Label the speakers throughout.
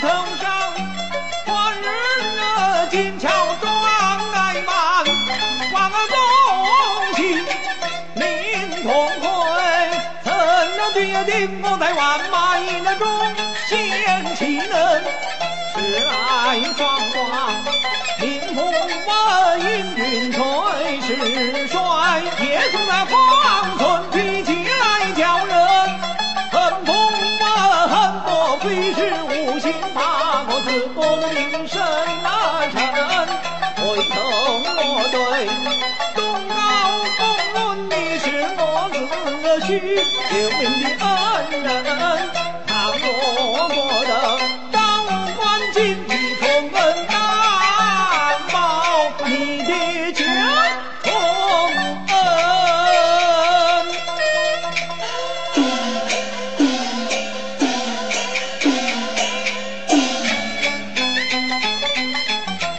Speaker 1: 头上，官日啊金桥庄来满，忘了恭喜林同辉，怎料爹定不在万马营那中显旗能？是爱双观，林同辉阴云最是帅，铁杵那花。无心八个字，不能名声难成，回头我对东高公论你是我子婿，救命的恩人，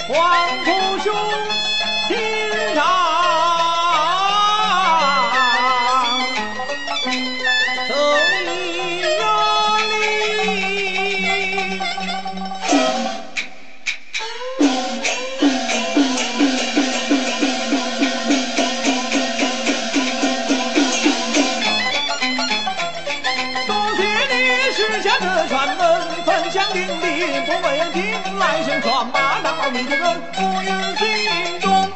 Speaker 1: 黄甫下这传闻，分享定力，不为听来生传马到你的人，不愿心中。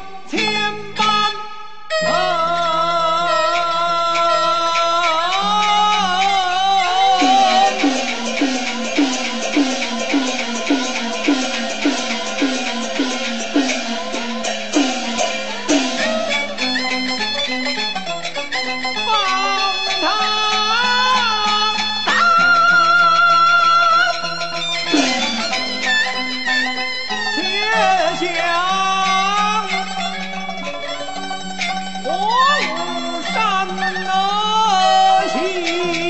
Speaker 1: 担得起